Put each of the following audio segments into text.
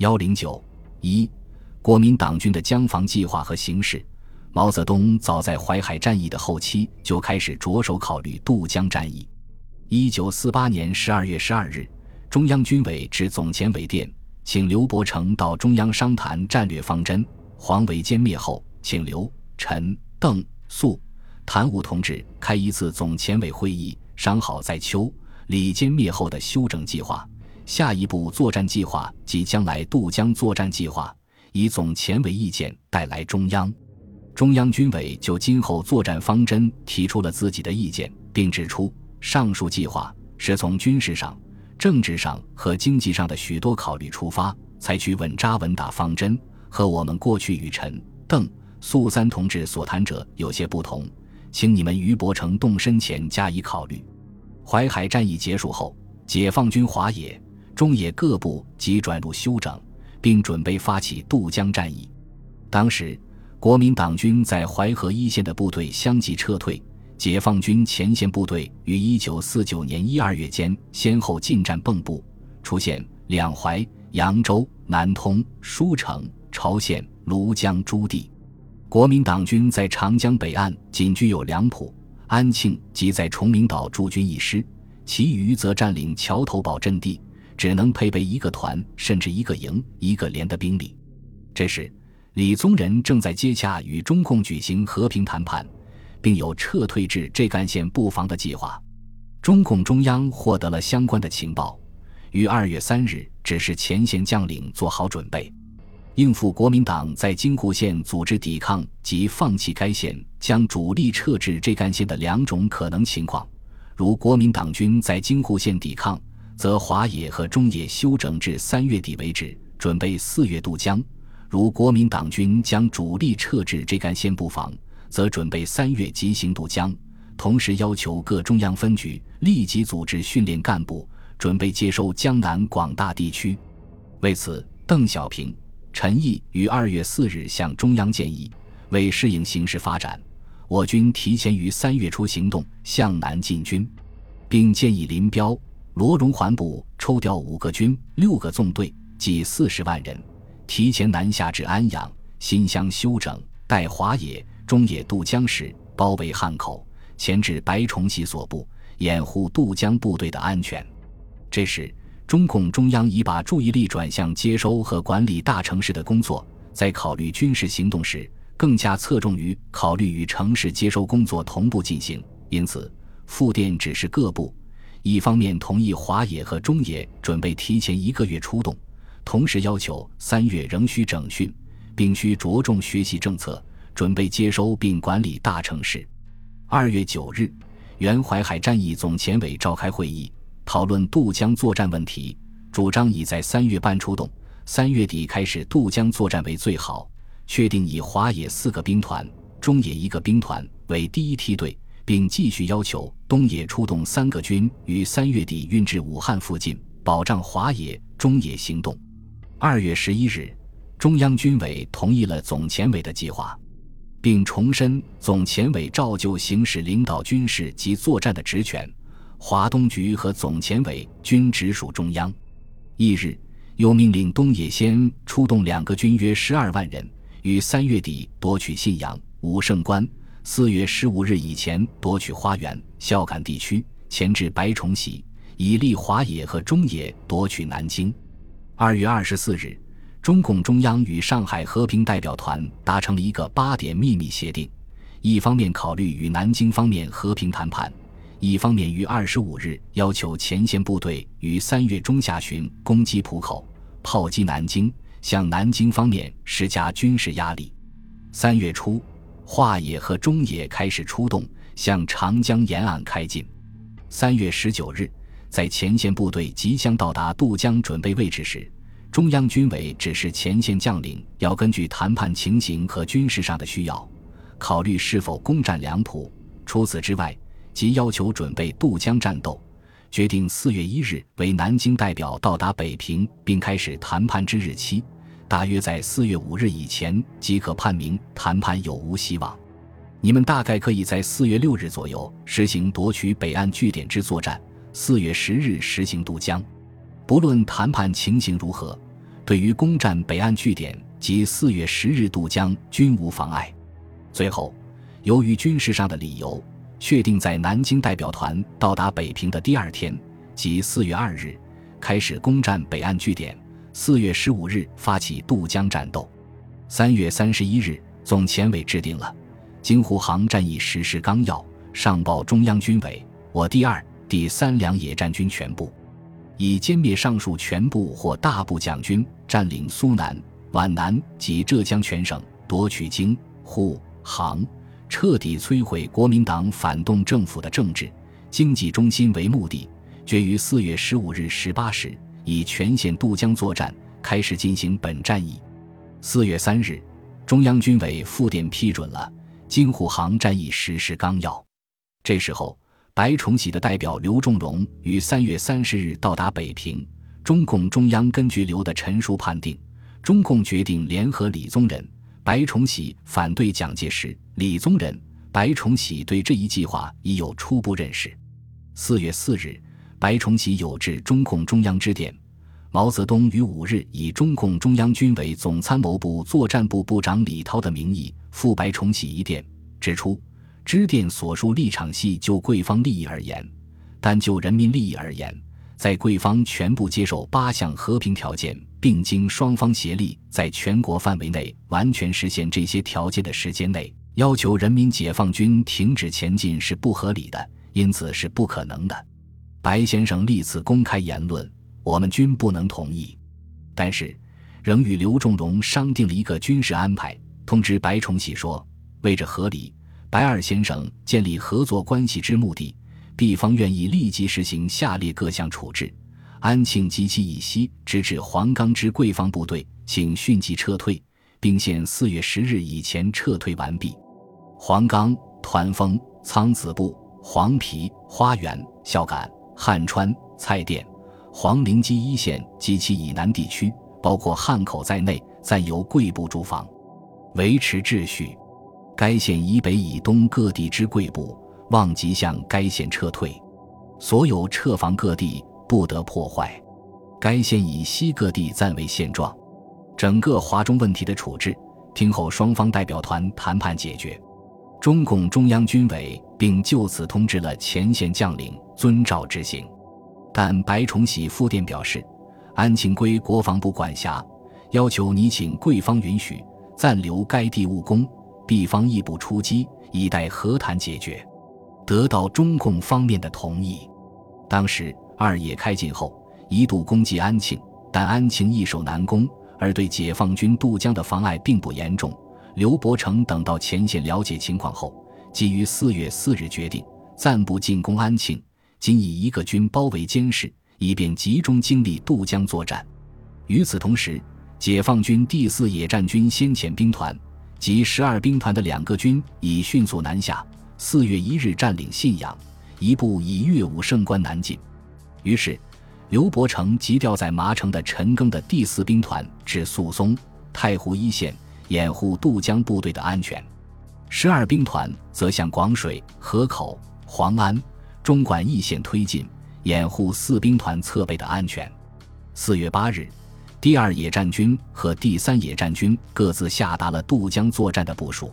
幺零九一，国民党军的江防计划和形势。毛泽东早在淮海战役的后期就开始着手考虑渡江战役。一九四八年十二月十二日，中央军委致总前委电，请刘伯承到中央商谈战略方针。黄维歼灭后，请刘、陈、邓、粟、谭武同志开一次总前委会议，商好在秋、李歼灭后的休整计划。下一步作战计划及将来渡江作战计划，以总前委意见带来中央。中央军委就今后作战方针提出了自己的意见，并指出上述计划是从军事上、政治上和经济上的许多考虑出发，采取稳扎稳打方针，和我们过去与陈、邓、粟三同志所谈者有些不同，请你们于伯承动身前加以考虑。淮海战役结束后，解放军华野。中野各部即转入休整，并准备发起渡江战役。当时，国民党军在淮河一线的部队相继撤退，解放军前线部队于1949年一二月间先后进占蚌埠、出现两淮、扬州、南通、舒城、朝鲜、庐江诸地。国民党军在长江北岸仅具有两浦、安庆及在崇明岛驻军一师，其余则占领桥头堡阵地。只能配备一个团，甚至一个营、一个连的兵力。这时，李宗仁正在接洽与中共举行和平谈判，并有撤退至浙赣线布防的计划。中共中央获得了相关的情报，于二月三日指示前线将领做好准备，应付国民党在京沪线组织抵抗及放弃该线，将主力撤至浙赣线的两种可能情况。如国民党军在京沪线抵抗。则华野和中野休整至三月底为止，准备四月渡江。如国民党军将主力撤至浙赣线布防，则准备三月急行渡江。同时要求各中央分局立即组织训练干部，准备接收江南广大地区。为此，邓小平、陈毅于二月四日向中央建议，为适应形势发展，我军提前于三月初行动，向南进军，并建议林彪。罗荣桓部抽调五个军、六个纵队，计四十万人，提前南下至安阳、新乡休整，待华野、中野渡江时，包围汉口，前至白崇禧所部，掩护渡江部队的安全。这时，中共中央已把注意力转向接收和管理大城市的工作，在考虑军事行动时，更加侧重于考虑与城市接收工作同步进行。因此，复电指示各部。一方面同意华野和中野准备提前一个月出动，同时要求三月仍需整训，并需着重学习政策，准备接收并管理大城市。二月九日，原淮海战役总前委召开会议，讨论渡江作战问题，主张以在三月半出动，三月底开始渡江作战为最好，确定以华野四个兵团、中野一个兵团为第一梯队。并继续要求东野出动三个军于三月底运至武汉附近，保障华野、中野行动。二月十一日，中央军委同意了总前委的计划，并重申总前委照旧行使领导军事及作战的职权，华东局和总前委均直属中央。翌日，又命令东野先出动两个军，约十二万人，于三月底夺取信阳、武胜关。四月十五日以前夺取花园、孝感地区，前至白崇禧，以利华野和中野夺取南京。二月二十四日，中共中央与上海和平代表团达成了一个八点秘密协定，一方面考虑与南京方面和平谈判，一方面于二十五日要求前线部队于三月中下旬攻击浦口、炮击南京，向南京方面施加军事压力。三月初。华野和中野开始出动，向长江沿岸开进。三月十九日，在前线部队即将到达渡江准备位置时，中央军委指示前线将领要根据谈判情形和军事上的需要，考虑是否攻占两浦。除此之外，即要求准备渡江战斗，决定四月一日为南京代表到达北平并开始谈判之日期。大约在四月五日以前即可判明谈判有无希望。你们大概可以在四月六日左右实行夺取北岸据点之作战，四月十日实行渡江。不论谈判情形如何，对于攻占北岸据点及四月十日渡江均无妨碍。最后，由于军事上的理由，确定在南京代表团到达北平的第二天，即四月二日，开始攻占北岸据点；四月十五日发起渡江战斗。三月三十一日，总前委制定了京沪杭战役实施纲要，上报中央军委。我第二、第三两野战军全部。以歼灭上述全部或大部蒋军，占领苏南、皖南及浙江全省，夺取京沪杭，彻底摧毁国民党反动政府的政治、经济中心为目的，决于四月十五日十八时，以全线渡江作战，开始进行本战役。四月三日，中央军委复电批准了京沪杭战役实施纲要。这时候。白崇禧的代表刘仲荣于三月三十日到达北平。中共中央根据刘的陈述判定，中共决定联合李宗仁、白崇禧反对蒋介石。李宗仁、白崇禧对这一计划已有初步认识。四月四日，白崇禧有致中共中央致电，毛泽东于五日以中共中央军委总参谋部作战部部长李涛的名义复白崇禧一电，指出。支电所述立场系就贵方利益而言，但就人民利益而言，在贵方全部接受八项和平条件，并经双方协力，在全国范围内完全实现这些条件的时间内，要求人民解放军停止前进是不合理的，因此是不可能的。白先生历次公开言论，我们均不能同意，但是仍与刘仲荣商定了一个军事安排，通知白崇禧说，为着合理。白二先生建立合作关系之目的，B 方愿意立即实行下列各项处置：安庆及其以西直至黄冈之贵方部队，请迅即撤退，并限四月十日以前撤退完毕。黄冈、团风、苍子部、黄陂、花园、孝感、汉川、蔡甸、黄陵基一线及其以南地区，包括汉口在内，暂由贵部驻防，维持秩序。该县以北以东各地之贵部，望即向该县撤退；所有撤防各地不得破坏。该县以西各地暂为现状。整个华中问题的处置，听候双方代表团谈判解决。中共中央军委并就此通知了前线将领，遵照执行。但白崇禧复电表示，安庆归国防部管辖，要求你请贵方允许暂留该地务工。B 方亦不出击，以待和谈解决，得到中共方面的同意。当时二野开进后，一度攻击安庆，但安庆易守难攻，而对解放军渡江的妨碍并不严重。刘伯承等到前线了解情况后，基于四月四日决定暂不进攻安庆，仅以一个军包围监视，以便集中精力渡江作战。与此同时，解放军第四野战军先遣兵团。及十二兵团的两个军已迅速南下，四月一日占领信阳，一部以岳武胜关南进。于是，刘伯承急调在麻城的陈赓的第四兵团至宿松、太湖一线，掩护渡江部队的安全；十二兵团则向广水、河口、黄安、中管一线推进，掩护四兵团侧背的安全。四月八日。第二野战军和第三野战军各自下达了渡江作战的部署，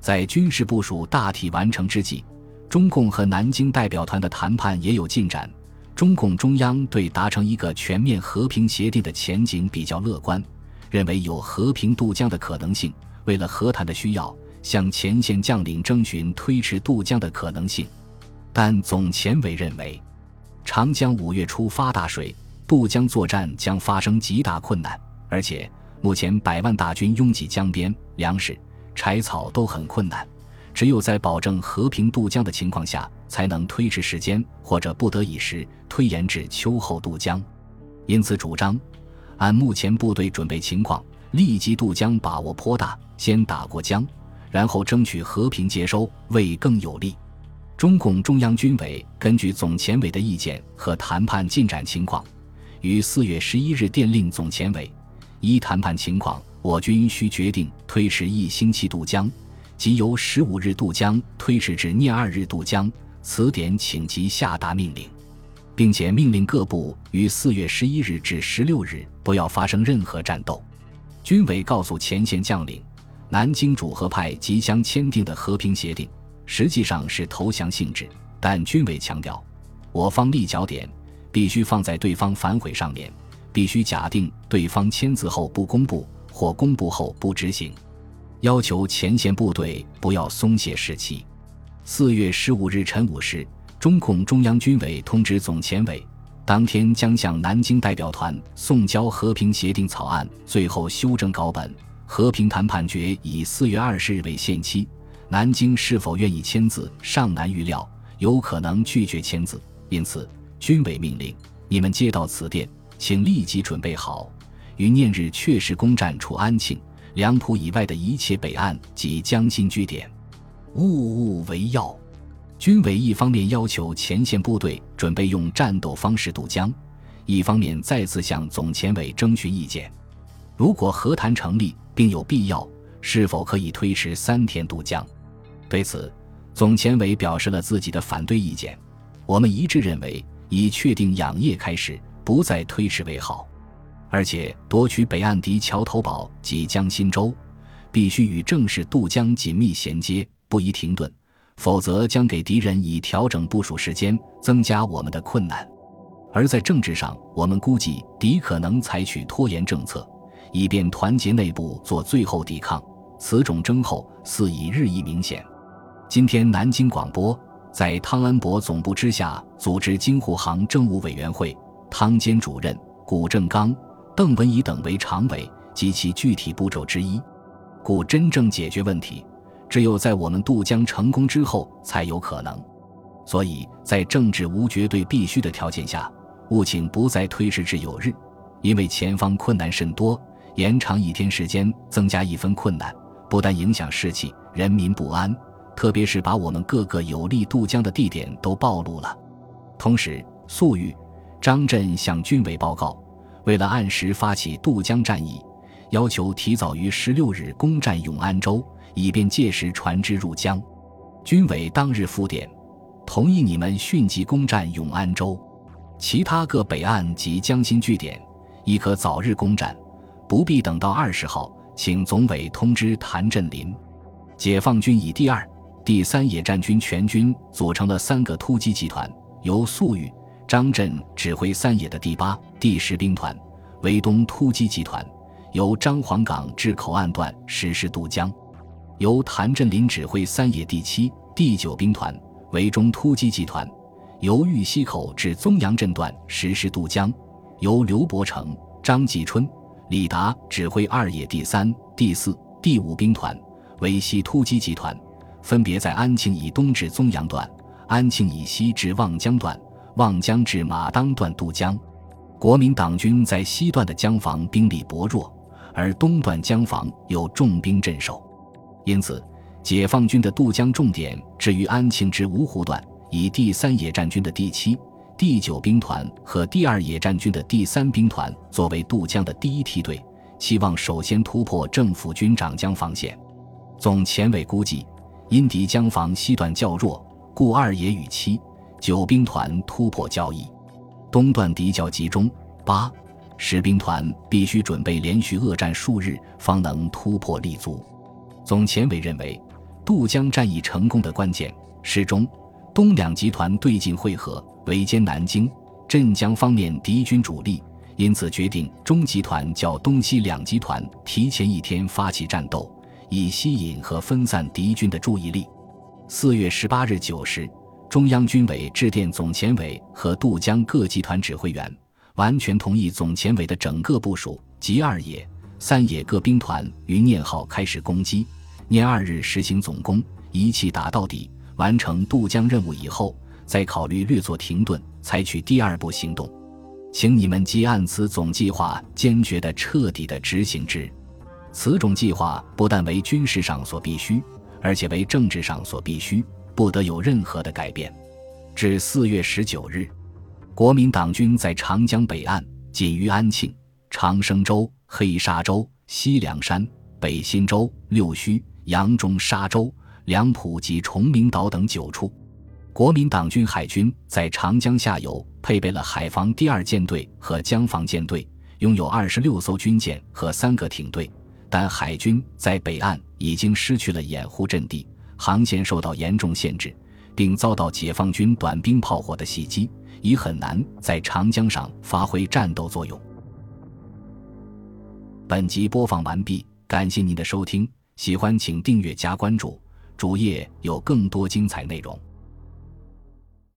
在军事部署大体完成之际，中共和南京代表团的谈判也有进展。中共中央对达成一个全面和平协定的前景比较乐观，认为有和平渡江的可能性。为了和谈的需要，向前线将领征询推迟渡江的可能性，但总前委认为，长江五月初发大水。渡江作战将发生极大困难，而且目前百万大军拥挤江边，粮食、柴草都很困难。只有在保证和平渡江的情况下，才能推迟时间，或者不得已时推延至秋后渡江。因此，主张按目前部队准备情况，立即渡江把握颇大，先打过江，然后争取和平接收，为更有利。中共中央军委根据总前委的意见和谈判进展情况。于四月十一日电令总前委：依谈判情况，我军需决定推迟一星期渡江，即由十五日渡江推迟至廿二日渡江。此点请即下达命令。并且命令各部于四月十一日至十六日不要发生任何战斗。军委告诉前线将领，南京主和派即将签订的和平协定实际上是投降性质，但军委强调，我方立脚点必须放在对方反悔上面，必须假定对方签字后不公布或公布后不执行，要求前线部队不要松懈士气。四月十五日晨五时，中共中央军委通知总前委。当天将向南京代表团送交和平协定草案最后修正稿本。和平谈判决以四月二十日为限期，南京是否愿意签字尚难预料，有可能拒绝签字。因此，军委命令你们接到此电，请立即准备好，于念日确实攻占除安庆、梁浦以外的一切北岸及江心据点，务务为要。军委一方面要求前线部队准备用战斗方式渡江，一方面再次向总前委征询意见。如果和谈成立并有必要，是否可以推迟三天渡江？对此，总前委表示了自己的反对意见。我们一致认为，以确定养业开始，不再推迟为好。而且，夺取北岸敌桥头堡及江心洲，必须与正式渡江紧密衔接，不宜停顿。否则将给敌人以调整部署时间，增加我们的困难。而在政治上，我们估计敌可能采取拖延政策，以便团结内部做最后抵抗。此种征候似已日益明显。今天，南京广播在汤恩伯总部之下组织京沪杭政务委员会，汤坚主任、谷正刚、邓文仪等为常委及其具体步骤之一，故真正解决问题。只有在我们渡江成功之后才有可能，所以在政治无绝对必须的条件下，务请不再推迟至有日，因为前方困难甚多，延长一天时间，增加一分困难，不但影响士气，人民不安，特别是把我们各个有利渡江的地点都暴露了。同时，粟裕、张震向军委报告，为了按时发起渡江战役，要求提早于十六日攻占永安州。以便届时船只入江，军委当日复电，同意你们迅即攻占永安州，其他各北岸及江心据点亦可早日攻占，不必等到二十号。请总委通知谭震林。解放军以第二、第三野战军全军组成了三个突击集团，由粟裕、张震指挥三野的第八、第十兵团为东突击集团，由张黄岗至口岸段实施渡江。由谭震林指挥三野第七、第九兵团为中突击集团，由玉溪口至宗阳镇段实施渡江；由刘伯承、张继春、李达指挥二野第三、第四、第五兵团为西突击集团，分别在安庆以东至宗阳段、安庆以西至望江段、望江至马当段渡江。国民党军在西段的江防兵力薄弱，而东段江防有重兵镇守。因此，解放军的渡江重点置于安庆至芜湖段，以第三野战军的第七、第九兵团和第二野战军的第三兵团作为渡江的第一梯队，希望首先突破政府军长江防线。总前委估计，因敌江防西段较弱，故二野与七、九兵团突破较易；东段敌较集中，八、十兵团必须准备连续恶战数日，方能突破立足。总前委认为，渡江战役成功的关键是中、东两集团对进会合，围歼南京、镇江方面敌军主力，因此决定中集团较东西两集团提前一天发起战斗，以吸引和分散敌军的注意力。四月十八日九时，中央军委致电总前委和渡江各集团指挥员，完全同意总前委的整个部署，即二野、三野各兵团于念号开始攻击。念二日实行总攻，一气打到底，完成渡江任务以后，再考虑略作停顿，采取第二步行动。请你们即按此总计划，坚决的、彻底的执行之。此种计划不但为军事上所必须，而且为政治上所必须，不得有任何的改变。至四月十九日，国民党军在长江北岸，仅于安庆、长生洲、黑沙洲、西凉山、北新洲、六圩。扬中、沙洲、梁浦及崇明岛等九处，国民党军海军在长江下游配备了海防第二舰队和江防舰队，拥有二十六艘军舰和三个艇队。但海军在北岸已经失去了掩护阵地，航线受到严重限制，并遭到解放军短兵炮火的袭击，已很难在长江上发挥战斗作用。本集播放完毕，感谢您的收听，喜欢请订阅加关注，主页有更多精彩内容。